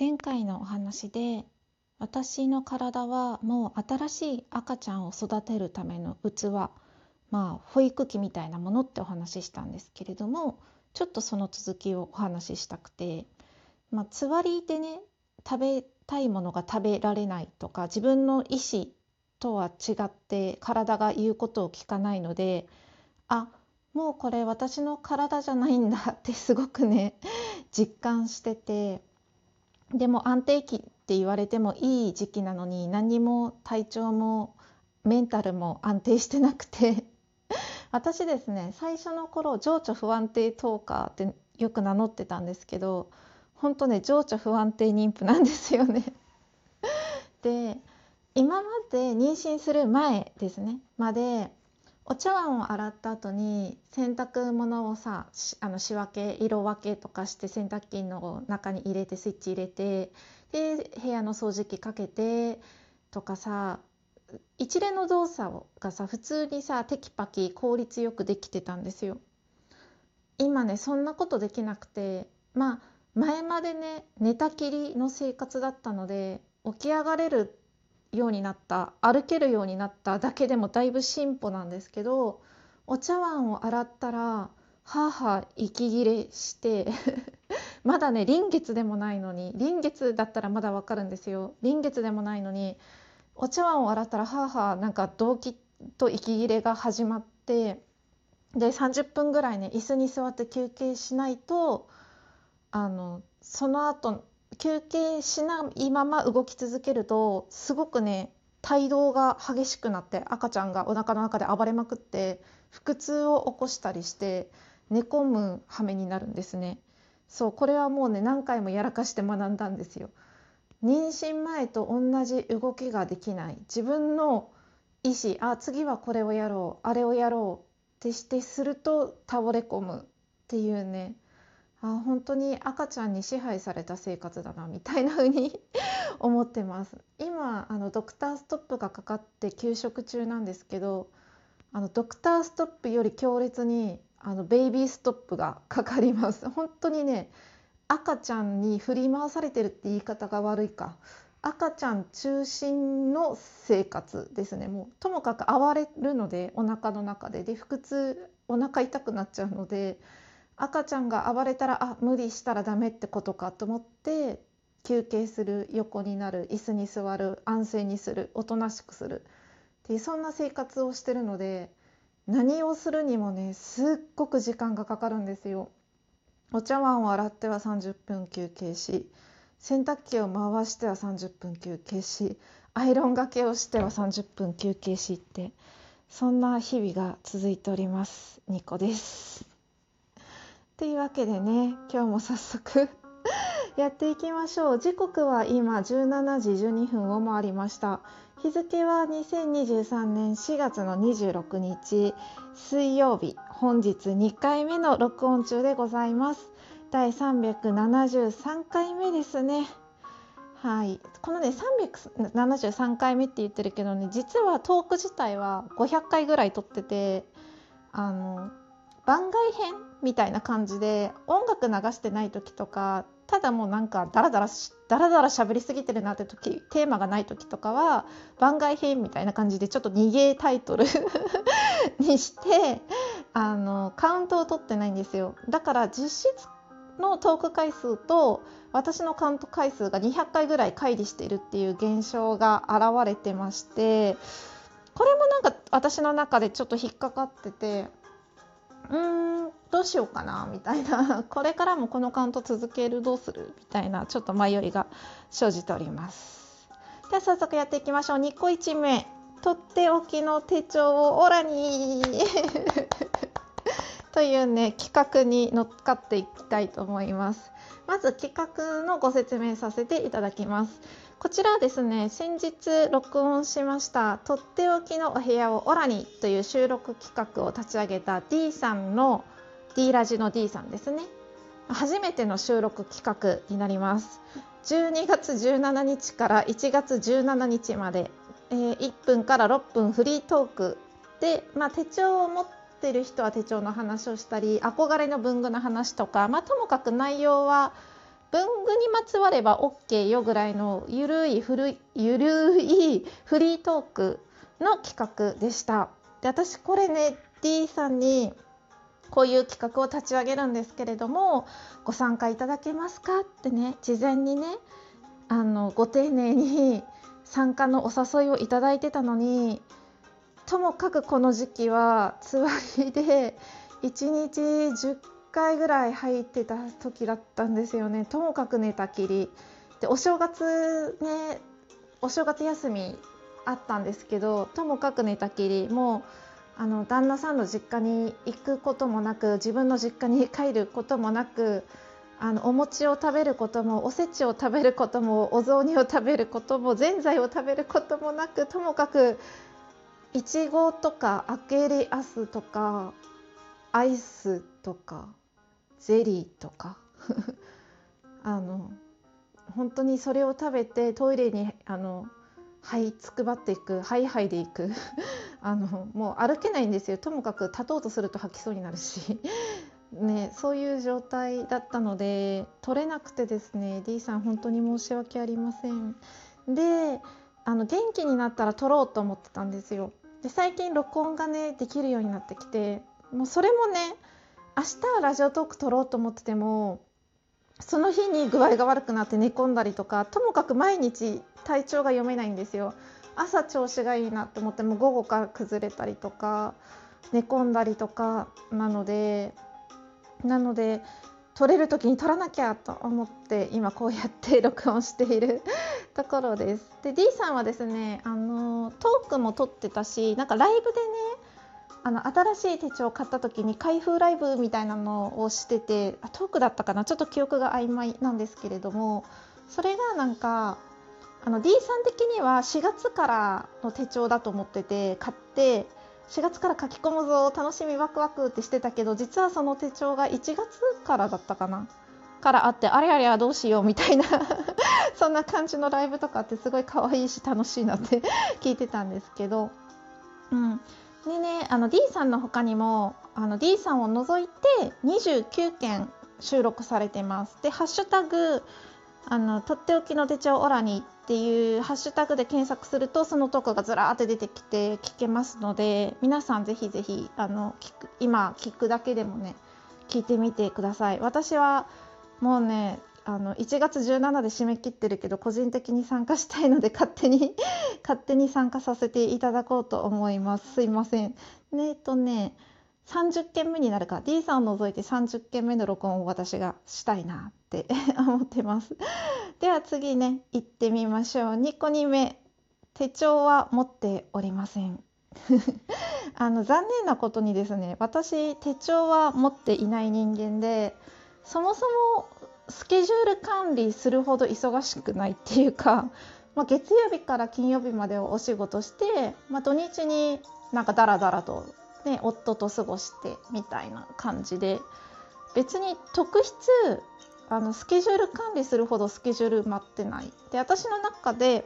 前回のお話で私の体はもう新しい赤ちゃんを育てるための器まあ保育器みたいなものってお話ししたんですけれどもちょっとその続きをお話ししたくて、まあ、つわりでね食べたいものが食べられないとか自分の意思とは違って体が言うことを聞かないのであもうこれ私の体じゃないんだってすごくね実感しててでも安定期って言われてもいい時期なのに何も体調もメンタルも安定してなくて。私ですね最初の頃情緒不安定トーカーってよく名乗ってたんですけど本当ね情緒不安定妊婦なんですよね。で今まで妊娠する前ですねまでお茶碗を洗った後に洗濯物をさあの仕分け色分けとかして洗濯機の中に入れてスイッチ入れてで部屋の掃除機かけてとかさ一連の動作がさ普通にさテキパキ効率よくできてたんですよ。今ねそんなことできなくてまあ前までね寝たきりの生活だったので起き上がれるようになった歩けるようになっただけでもだいぶ進歩なんですけどお茶碗を洗ったらはは息切れして まだね臨月でもないのに臨月だったらまだわかるんですよ。臨月でもないのにお茶碗を洗ったらはあはあなんか動悸と息切れが始まってで30分ぐらいね椅子に座って休憩しないとあのその後休憩しないまま動き続けるとすごくね胎動が激しくなって赤ちゃんがお腹の中で暴れまくって腹痛を起こしたりして寝込む羽目になるんですね。そうこれはもうね何回もやらかして学んだんですよ。妊娠前と同じ動きができない自分の意思あ次はこれをやろうあれをやろうってしてすると倒れ込むっていうねあ本当に赤ちゃんに支配された生活だなみたいな風に 思ってます。今あのドクターストップがかかって休職中なんですけどあのドクターストップより強烈にあのベイビーストップがかかります。本当にね赤ちゃんに振り回されてるって言い方が悪いか。赤ちゃん中心の生活ですね。もうともかく暴れるのでお腹の中で。で腹痛お腹痛くなっちゃうので赤ちゃんが暴れたらあ無理したらダメってことかと思って休憩する横になる椅子に座る安静にするおとなしくするっていうそんな生活をしてるので何をするにもねすっごく時間がかかるんですよ。お茶碗を洗っては30分休憩し洗濯機を回しては30分休憩しアイロンがけをしては30分休憩しってそんな日々が続いておりますニコです。というわけでね今日も早速 やっていきましょう。時刻は今17時12分を回りました。日付は2023年4月の26日水曜日。本日2回目の録音中でございます。第373回目ですね。はい。このね373回目って言ってるけどね実はトーク自体は500回ぐらい撮っててあの番外編みたいな感じで音楽流してない時とかただもうなんかダラダラダラダラ喋りすぎてるなって時テーマがない時とかは番外編みたいな感じでちょっと逃げタイトル にしてあのカウントを取ってないんですよ。だから実質のトーク回数と私のカウント回数が200回ぐらい乖離しているっていう現象が現れてましてこれもなんか私の中でちょっと引っかかっててうーんどうしようかなみたいな。これからもこのカウント続けるどうする？みたいなちょっと迷いが生じております。では早速やっていきましょう。2個1名とっておきの手帳をオラに。というね企画に乗っかっていきたいと思います。まず企画のご説明させていただきます。こちらはですね先日録音しましたとっておきのお部屋をオラにという収録企画を立ち上げた D さんの D ラジの D さんですね。初めての収録企画になります。12月17日から1月17日まで、えー、1分から6分フリートークで、まあ、手帳を持ってる人は手帳の話をしたり憧れの文具の話とか、まあ、ともかく内容は文具にまつわれば OK よぐらいのゆるい古いゆるいフリートークの企画でした。で私これね D さんにこういう企画を立ち上げるんですけれどもご参加いただけますかってね事前にねあのご丁寧に参加のお誘いをいただいてたのにともかくこの時期はつわりで1日10回ぐらい入ってた時だったんですよね。ともかく寝たきり。でお正月ねお正月休みあったんですけどともかく寝たきり。もうあの旦那さんの実家に行くこともなく自分の実家に帰ることもなくあのお餅を食べることもおせちを食べることもお雑煮を食べることもぜんざいを食べることもなくともかくいちごとかアケリアスとかアイスとかゼリーとか あの本当にそれを食べてトイレにあの這いつくばっていくハイハイでいくあのもう歩けないんですよ。ともかく立とうとすると吐きそうになるし。ね、そういう状態だったので取れなくてですね D さん本当に申し訳ありません。であの元気になったら撮ろうと思ってたんですよ。で最近録音がねできるようになってきてもうそれもね明日はラジオトーク撮ろうと思っててもその日に具合が悪くなって寝込んだりとかともかく毎日体調が読めないんですよ。朝調子がいいなって思っても午後から崩れたりとか寝込んだりとかなのでなので撮れる時に撮らなきゃと思って今こうやって 録音している ところです。で D さんはですねあのトークも撮ってたしなんかライブでねあの新しい手帳を買った時に開封ライブみたいなのをしててトークだったかな？ちょっと記憶が曖昧なんですけれどもそれがなんかあの D さん的には4月からの手帳だと思ってて買って4月から書き込むぞ楽しみワクワクってしてたけど実はその手帳が1月からだったかなからあってあれあれはどうしようみたいな そんな感じのライブとかってすごい可愛いし楽しいなって 聞いてたんですけど、うん、でねあの D さんの他にもあの D さんを除いて29件収録されてます。でハッシュタグあのとっておきの手帳オラニっていうハッシュタグで検索するとそのトークがずらーって出てきて聞けますので皆さんぜひぜひあの聞く今聞くだけでもね聞いてみてください。私はもうねあの1月17で締め切ってるけど個人的に参加したいので勝手に勝手に参加させていただこうと思います。すいません。ねえっとね30件目になるか。D さんを除いて30件目の録音を私がしたいなって 思ってます。では次ね行ってみましょう。2個2目手帳は持っておりません。あの残念なことにですね私手帳は持っていない人間でそもそもスケジュール管理するほど忙しくないっていうか、まあ、月曜日から金曜日までお仕事して、まあ、土日になんかダラダラとね、夫と過ごしてみたいな感じで別に特筆あのスケジュール管理するほどスケジュール待ってない。で私の中で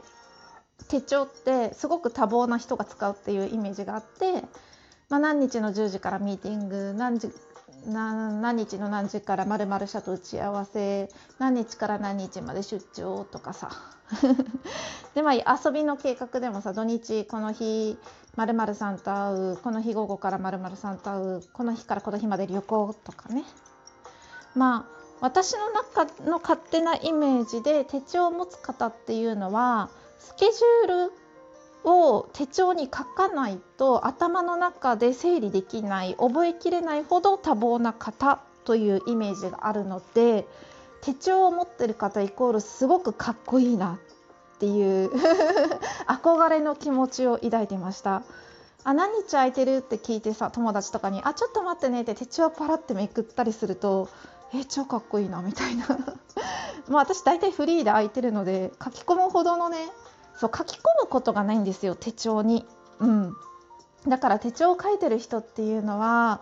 手帳ってすごく多忙な人が使うっていうイメージがあって、まあ、何日の10時からミーティング何時何日の何時からまる社と打ち合わせ何日から何日まで出張とかさ。でまあ遊びの計画でもさ土日この日まるさんと会うこの日午後からまるさんと会うこの日からこの日まで旅行とかね。まあ私の中の勝手なイメージで手帳を持つ方っていうのはスケジュールを手帳に書かないと頭の中で整理できない覚えきれないほど多忙な方というイメージがあるので手帳を持ってる方イコールすごくかっこいいなっていう 憧れの気持ちを抱いてました。あ何日空いてる？って聞いてさ友達とかに「あちょっと待ってね」って手帳をパラってめくったりすると「え超かっこいいな」みたいな まあ私大体フリーで空いてるので書き込むほどのねそう書き込むことがないんですよ手帳に。うん、だから手帳を書いてる人っていうのは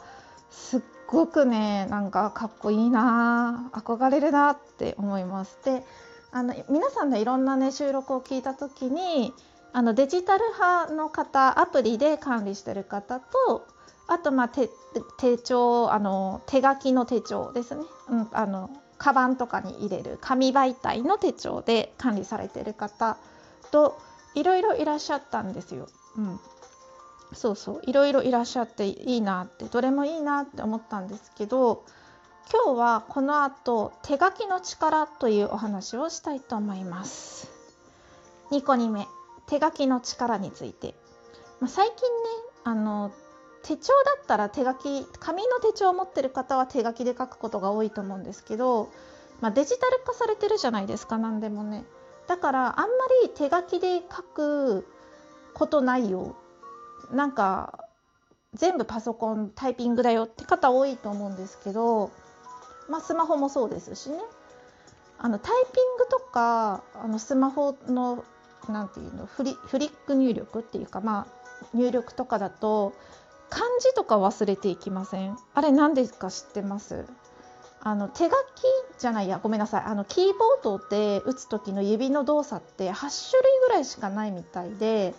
すっごくねなんかかっこいいな憧れるなって思います。であの皆さんのいろんなね収録を聞いた時にあのデジタル派の方アプリで管理してる方とあとまあ手手帳あの手書きの手帳ですね、うん、あのカバンとかに入れる紙媒体の手帳で管理されてる方といろいろいらっしゃったんですよ。うん、そうそう。いろいろいらっしゃっていいなってどれもいいなって思ったんですけど今日はこの後手書きの力というお話をしたいと思います。2個2目手書きの力について、まあ、最近ねあの手帳だったら手書き紙の手帳を持ってる方は手書きで書くことが多いと思うんですけど、まあ、デジタル化されてるじゃないですか何でもね。だからあんまり手書きで書くことないよ。なんか全部パソコンタイピングだよって方多いと思うんですけど、まあ、スマホもそうですしね。あのタイピングとかあのスマホのなんていうのフリフリック入力っていうかまあ入力とかだと漢字とか忘れていきません？あれ何ですか知ってます？あの手書きじゃないやごめんなさい。あのキーボードで打つ時の指の動作って8種類ぐらいしかないみたいで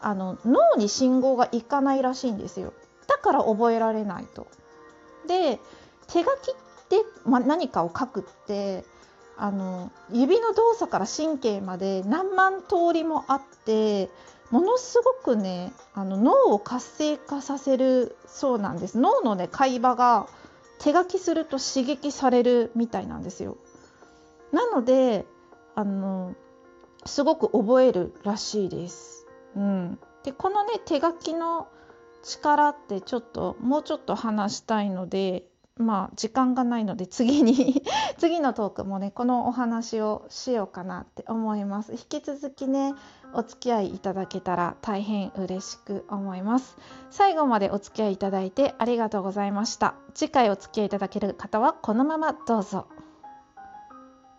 あの脳に信号がいかないらしいんですよ。だから覚えられないと。で手書きで、ま、何かを書くってあの指の動作から神経まで何万通りもあってものすごくねあの脳を活性化させるそうなんです。脳のね会話が手書きすると刺激されるみたいなんですよ。なのであのすごく覚えるらしいです、うん、でこのね手書きの力ってちょっともうちょっと話したいのでまあ時間がないので次に 次のトークもねこのお話をしようかなって思います。引き続きねお付き合いいただけたら大変嬉しく思います。最後までお付き合いいただいてありがとうございました。次回お付き合いいただける方はこのままどうぞ。